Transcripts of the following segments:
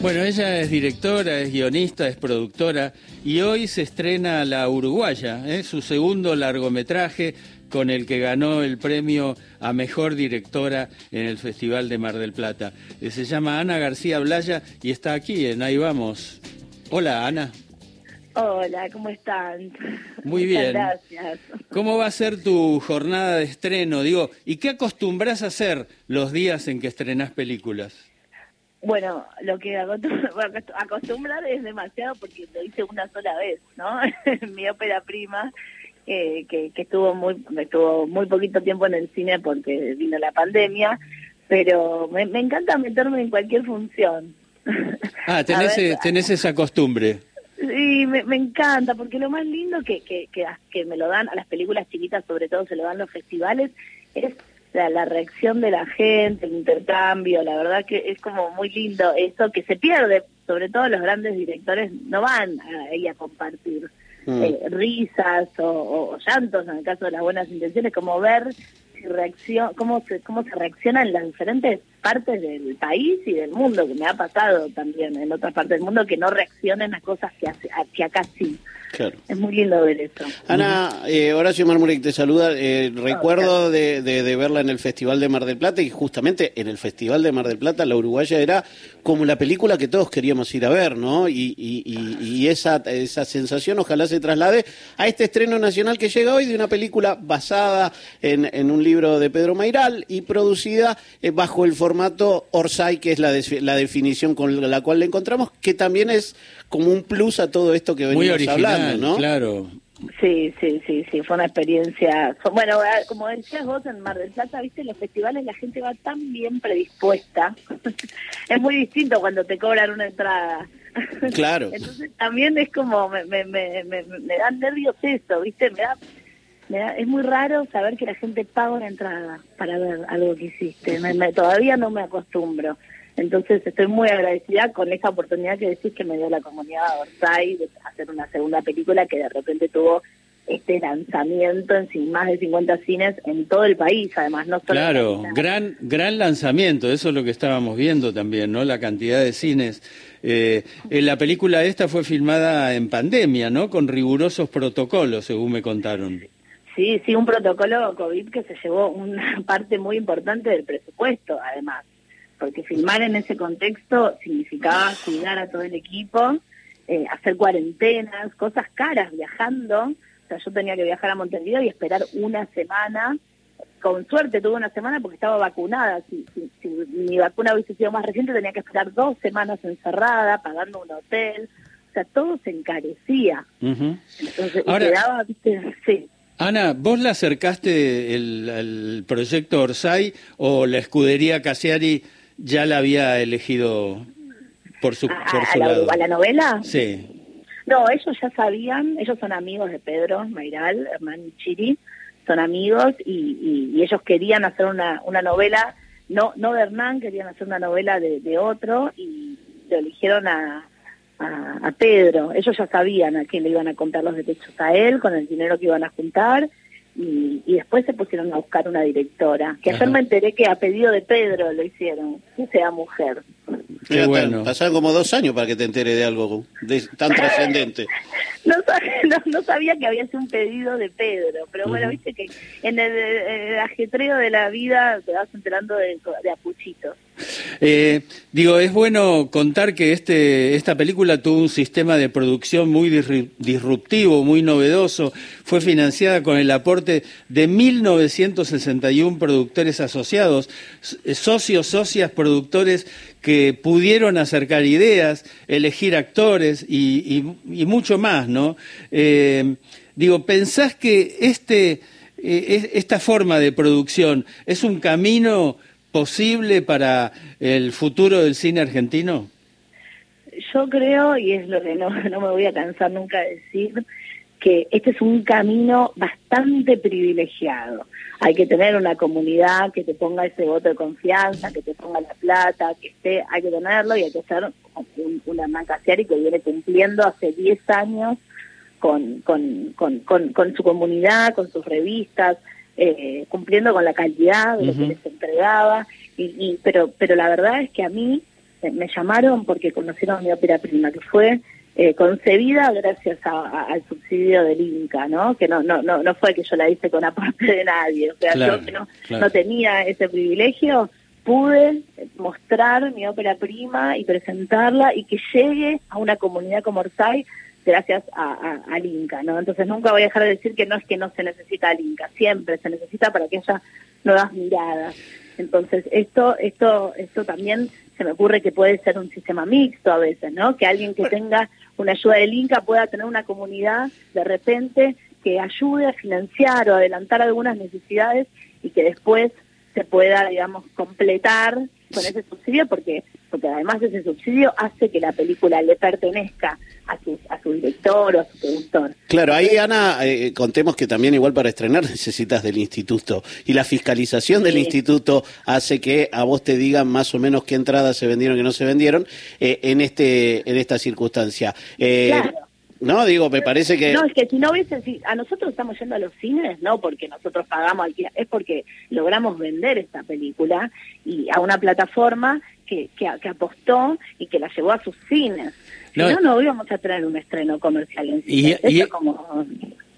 Bueno, ella es directora, es guionista, es productora y hoy se estrena La Uruguaya, ¿eh? su segundo largometraje con el que ganó el premio a mejor directora en el Festival de Mar del Plata. Eh, se llama Ana García Blaya y está aquí en Ahí Vamos. Hola, Ana. Hola, ¿cómo están? Muy bien. gracias. ¿Cómo va a ser tu jornada de estreno? Digo, ¿y qué acostumbras a hacer los días en que estrenás películas? Bueno, lo que acostumbrar es demasiado porque lo hice una sola vez, ¿no? Mi ópera prima, eh, que, que estuvo muy estuvo muy poquito tiempo en el cine porque vino la pandemia, pero me, encanta meterme en cualquier función. Ah, tenés, eh, tenés esa costumbre. Sí, me, me, encanta, porque lo más lindo que, que, que, que me lo dan a las películas chiquitas, sobre todo se lo dan los festivales, es la, la, reacción de la gente, el intercambio, la verdad que es como muy lindo eso que se pierde, sobre todo los grandes directores no van ahí a compartir mm. eh, risas o, o, llantos en el caso de las buenas intenciones, como ver si reaccion, cómo se, cómo se reaccionan las diferentes partes del país y del mundo, que me ha pasado también en otras partes del mundo que no reaccionen a cosas que, hace, que acá sí. Es muy lindo ver eso. Ana, eh, Horacio Marmurek te saluda. Eh, recuerdo de, de, verla en el Festival de Mar del Plata y justamente en el Festival de Mar del Plata la uruguaya era como la película que todos queríamos ir a ver, ¿no? Y, y, y, esa, esa sensación ojalá se traslade a este estreno nacional que llega hoy de una película basada en, en un libro de Pedro Mairal y producida eh, bajo el formato Orsay, que es la, la definición con la cual le encontramos, que también es como un plus a todo esto que venimos hablando, ¿no? Claro. Sí, sí, sí, sí, fue una experiencia. Bueno, como decías vos en Mar del Plata, viste, en los festivales la gente va tan bien predispuesta. es muy distinto cuando te cobran una entrada. Claro. Entonces también es como, me, me, me, me, me dan nervios eso, viste, me da, me da, es muy raro saber que la gente paga una entrada para ver algo que hiciste. Me, todavía no me acostumbro. Entonces estoy muy agradecida con esa oportunidad que decís que me dio la comunidad de Orsay de hacer una segunda película que de repente tuvo este lanzamiento en más de 50 cines en todo el país, además, no solo Claro, gran gran lanzamiento, eso es lo que estábamos viendo también, ¿no? La cantidad de cines. Eh, la película esta fue filmada en pandemia, ¿no? Con rigurosos protocolos, según me contaron. Sí, sí, un protocolo COVID que se llevó una parte muy importante del presupuesto, además porque filmar en ese contexto significaba cuidar a todo el equipo, eh, hacer cuarentenas, cosas caras, viajando. O sea, yo tenía que viajar a Montevideo y esperar una semana. Con suerte tuve una semana porque estaba vacunada. Si, si, mi vacuna hubiese sido más reciente, tenía que esperar dos semanas encerrada, pagando un hotel. O sea, todo se encarecía. Entonces, quedaba, sí. Ana, ¿vos le acercaste el, proyecto Orsay o la escudería Casiari ya la había elegido por su, a, la, ¿A la novela? Sí. No, ellos ya sabían, ellos son amigos de Pedro Mairal, Hernán Chiri, son amigos y, y, ellos querían hacer una, una novela, no no de Hernán, querían hacer una novela de, de otro y lo eligieron a, a, a, Pedro. Ellos ya sabían a quién le iban a contar los derechos a él, con el dinero que iban a juntar y, y, después se pusieron a buscar una directora. Que ayer me enteré que a pedido de Pedro lo hicieron, que sea mujer. Qué bueno. Pasaron como dos años para que te entere de algo tan trascendente. no, no, sabía que había sido un pedido de Pedro, pero bueno, viste que en el, ajetreo de la vida te vas enterando de, de apuchitos. Eh, digo, es bueno contar que este, esta película tuvo un sistema de producción muy disruptivo, muy novedoso. Fue financiada con el aporte de 1.961 productores asociados, socios, socias, productores que pudieron acercar ideas, elegir actores y, mucho más, ¿no? Eh, digo, ¿pensás que este, eh, esta forma de producción es un camino posible para el futuro del cine argentino? Yo creo, y es lo que no, no me voy a cansar nunca de decir, que este es un camino bastante privilegiado. Hay que tener una comunidad que te ponga ese voto de confianza, que te ponga la plata, que esté, hay que tenerlo y hay que ser un, una y que viene cumpliendo hace 10 años con, con, con, con, su comunidad, con sus revistas, eh, cumpliendo con la calidad de lo que les entregaba. Y, y, pero, pero la verdad es que a mí eh, me llamaron porque conocieron mi ópera prima, que fue eh, concebida gracias al subsidio del Inca, ¿no? Que no, no, no, no fue que yo la hice con aporte de nadie, o sea, yo que no, no tenía ese privilegio, pude mostrar mi ópera prima y presentarla y que llegue a una comunidad como Orsay gracias a, al Inca, ¿no? Entonces nunca voy a dejar de decir que no es que no se necesita al Inca, siempre se necesita para que haya nuevas miradas. Entonces esto, esto, esto también se me ocurre que puede ser un sistema mixto a veces, ¿no? Que alguien que tenga una ayuda del Inca pueda tener una comunidad de repente que ayude a financiar o adelantar algunas necesidades y que después se pueda, digamos, completar con ese subsidio porque porque además ese subsidio hace que la película le pertenezca a su, a su director o a su productor. Claro, ahí Ana, eh, contemos que también igual para estrenar necesitas del instituto y la fiscalización del instituto hace que a vos te digan más o menos qué entradas se vendieron y no se vendieron eh, en este en esta circunstancia. Eh, claro. No, digo, me parece que... No, es que si no hubiese... Si a nosotros estamos yendo a los cines, no porque nosotros pagamos es porque logramos vender esta película y a una plataforma que, que, apostó y que la llevó a sus cines. Si no, no, íbamos a tener un estreno comercial en cine. Y,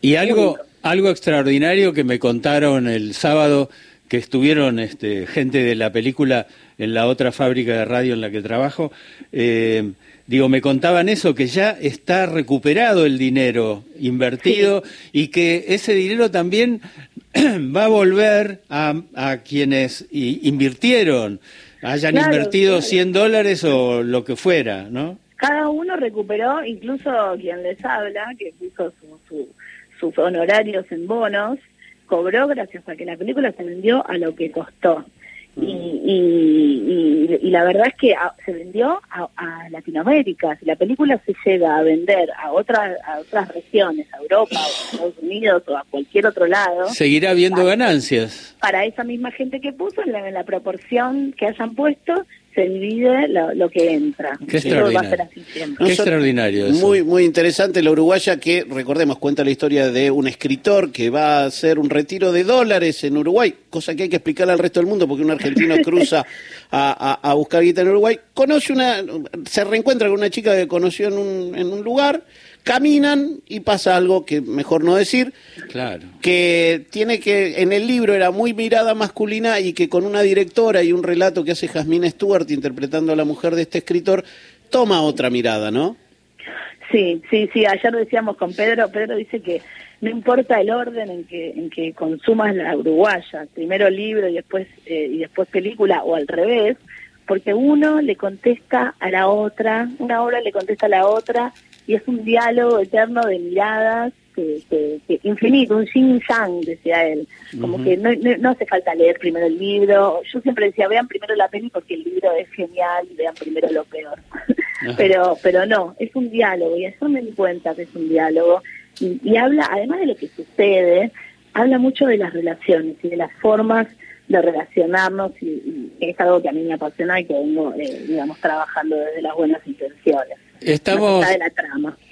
y, algo, algo extraordinario que me contaron el sábado que estuvieron este, gente de la película en la otra fábrica de radio en la que trabajo, eh, digo, me contaban eso, que ya está recuperado el dinero invertido y que ese dinero también va a volver a, a quienes invirtieron hayan invertido 100 dólares o lo que fuera, ¿no? Cada uno recuperó, incluso quien les habla, que puso sus honorarios en bonos, cobró gracias a que la película se vendió a lo que costó. Y, y, y, la verdad es que se vendió a, Latinoamérica. Si la película se llega a vender a otras a otras regiones, a Europa, o a Estados Unidos o a cualquier otro lado, seguirá habiendo ganancias. Para esa misma gente que puso, en la, proporción que hayan puesto, se divide lo, que entra. Qué extraordinario. Muy, muy interesante la uruguaya que, recordemos, cuenta la historia de un escritor que va a hacer un retiro de dólares en Uruguay, cosa que hay que explicarle al resto del mundo porque un argentino cruza a, buscar guita en Uruguay. Conoce una, se reencuentra con una chica que conoció en un, en un lugar caminan y pasa algo que mejor no decir, claro. que tiene que, en el libro era muy mirada masculina y que con una directora y un relato que hace Jasmine Stewart interpretando a la mujer de este escritor, toma otra mirada, ¿no? Sí, sí, sí, ayer decíamos con Pedro, Pedro dice que no importa el orden en que en que consumas la uruguaya, primero libro y después eh, y después película o al revés, porque uno le contesta a la otra, una obra le contesta a la otra y es un diálogo eterno de miradas que, infinito, un yin yang, decía él. Como que no, no, hace falta leer primero el libro. Yo siempre decía, vean primero la peli porque el libro es genial y vean primero lo peor. pero pero no, es un diálogo y eso me di cuenta que es un diálogo. Y, habla, además de lo que sucede, habla mucho de las relaciones y de las formas de relacionarnos y, es algo que a mí me apasiona y que vengo, eh, digamos, trabajando desde las buenas intenciones. Estamos,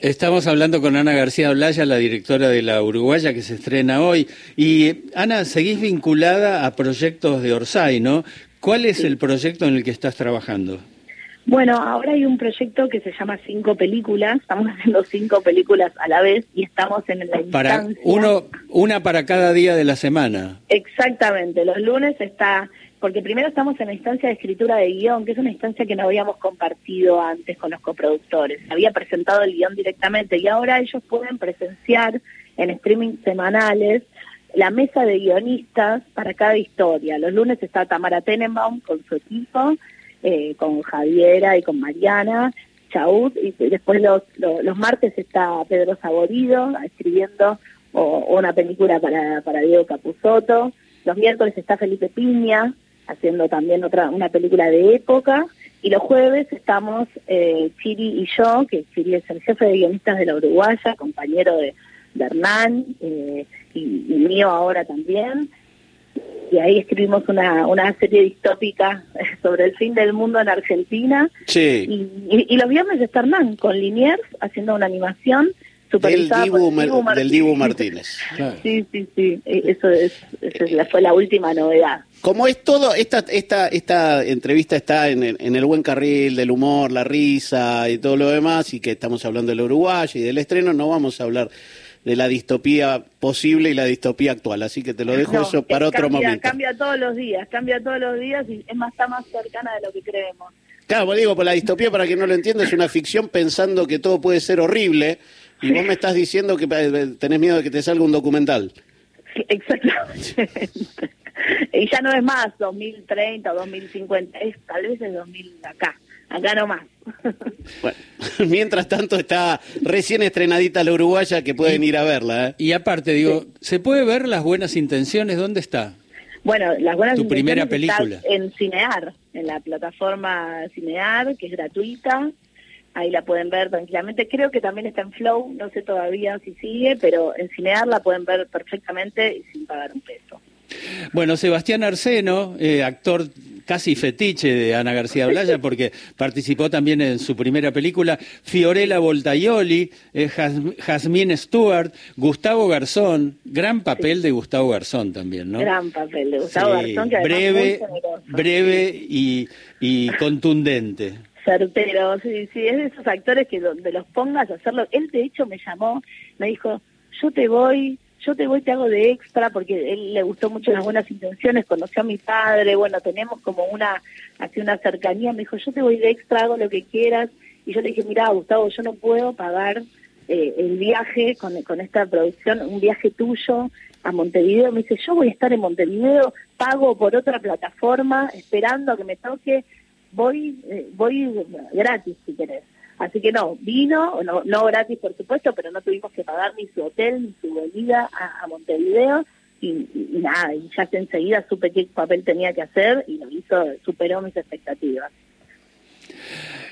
estamos hablando con Ana García Blaya, la directora de la Uruguaya, que se estrena hoy. Y Ana, seguís vinculada a proyectos de Orsay, ¿no? ¿Cuál es el proyecto en el que estás trabajando? Bueno, ahora hay un proyecto que se llama Cinco Películas. Estamos haciendo cinco películas a la vez y estamos en la para uno Una para cada día de la semana. Exactamente. Los lunes está porque primero estamos en la instancia de escritura de guion, que es una instancia que no habíamos compartido antes con los coproductores. Había presentado el guion directamente y ahora ellos pueden presenciar en streaming semanales la mesa de guionistas para cada historia. Los lunes está Tamara Tenenbaum con su equipo, eh, con Javiera y con Mariana Chaud, y después los, los, martes está Pedro Saborido escribiendo una película para, para Diego Capusotto. Los miércoles está Felipe Piña haciendo también otra una película de época. Y los jueves estamos eh, Chiri y yo, que Chiri es el jefe de guionistas de la Uruguaya, compañero de, Hernán eh, y, mío ahora también. Y ahí escribimos una, una serie distópica sobre el fin del mundo en Argentina. Sí. Y, y, los viernes está Hernán con Liniers haciendo una animación supervisada del por Dibu, Martínez. del Dibu Martínez. Claro. Sí, sí, sí, eh, eso es, esa es la- fue la última novedad. Como es todo, esta, esta, esta entrevista está en el, en el buen carril del humor, la risa y todo lo demás, y que estamos hablando del Uruguay y del estreno, no vamos a hablar de la distopía posible y la distopía actual, así que te lo dejo No, eso para otro cambia, momento. Cambia todos los días, cambia todos los días y es más, está más cercana de lo que creemos. Claro, pues digo, por la distopía, para quien no lo entienda, es una ficción pensando que todo puede ser horrible, y vos me estás diciendo que eh, tenés miedo de que te salga un documental. Exactamente. y ya no es más 2030 o 2050, es tal vez es 2000 acá, acá no más. Bueno, mientras tanto está recién estrenadita la uruguaya que pueden ir a verla. ¿eh? Y aparte, digo, ¿se puede ver las buenas intenciones? ¿Dónde está? Bueno, las buenas Tu primera intenciones película. están en Cinear, en la plataforma Cinear, que es gratuita. Ahí la pueden ver tranquilamente. Creo que también está en Flow, no sé todavía si sigue, pero en Cinear la pueden ver perfectamente y sin pagar un peso. Bueno, Sebastián Arseno, eh, actor casi fetiche de Ana García Blaya, porque participó también en su primera película, Fiorella Voltaioli, eh, Jas- Jazmín Stewart, Gustavo Garzón, gran papel de Gustavo Garzón también, ¿no? Gran papel de Gustavo Sí, Garzón, que breve, breve y, y contundente. Certero, sí, sí, es de esos actores que donde los pongas a hacerlo. Él de hecho me llamó, me dijo, yo te voy, yo te voy, te hago de extra, porque él le gustó mucho las buenas intenciones, conoció a mi padre, bueno, tenemos como una, así una cercanía, me dijo, yo te voy de extra, hago lo que quieras, y yo le dije, mira, Gustavo, yo no puedo pagar eh, el viaje con, con esta producción, un viaje tuyo a Montevideo, me dice, yo voy a estar en Montevideo, pago por otra plataforma, esperando a que me toque, voy eh, voy gratis si querés. Así que no, vino, no, no gratis por supuesto, pero no tuvimos que pagar ni su hotel ni su venida a, a Montevideo y, y- y nada, y ya enseguida supe qué papel tenía que hacer y lo hizo, superó mis expectativas.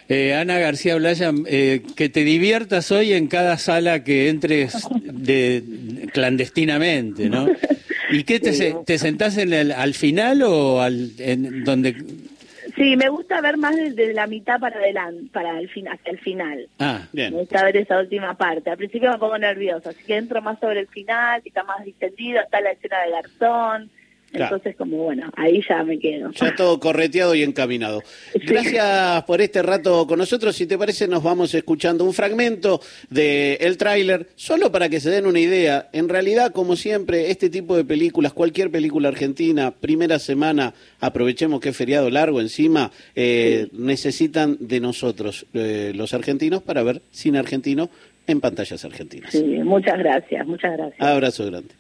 Eh, Ana García Blaya, eh, que te diviertas hoy en cada sala que entres de, clandestinamente, ¿no? ¿Y qué te, se- te sentás en el, al final o al, en donde... Sí, me gusta ver más desde la mitad para adelante, para el fin, hasta el final. Ah, Bien. Me gusta ver esa última parte. Al principio me pongo nerviosa, así que entro más sobre el final, está más distendido, está la escena de Garzón. Claro. Entonces, como bueno, ahí ya me quedo. Ya todo correteado y encaminado. Sí. Gracias por este rato con nosotros. Si te parece, nos vamos escuchando un fragmento del el tráiler, solo para que se den una idea. En realidad, como siempre, este tipo de películas, cualquier película argentina, primera semana, aprovechemos que es feriado largo encima, eh, necesitan de nosotros, eh, los argentinos, para ver cine argentino en pantallas argentinas. Sí, muchas gracias, muchas gracias. Abrazo grande.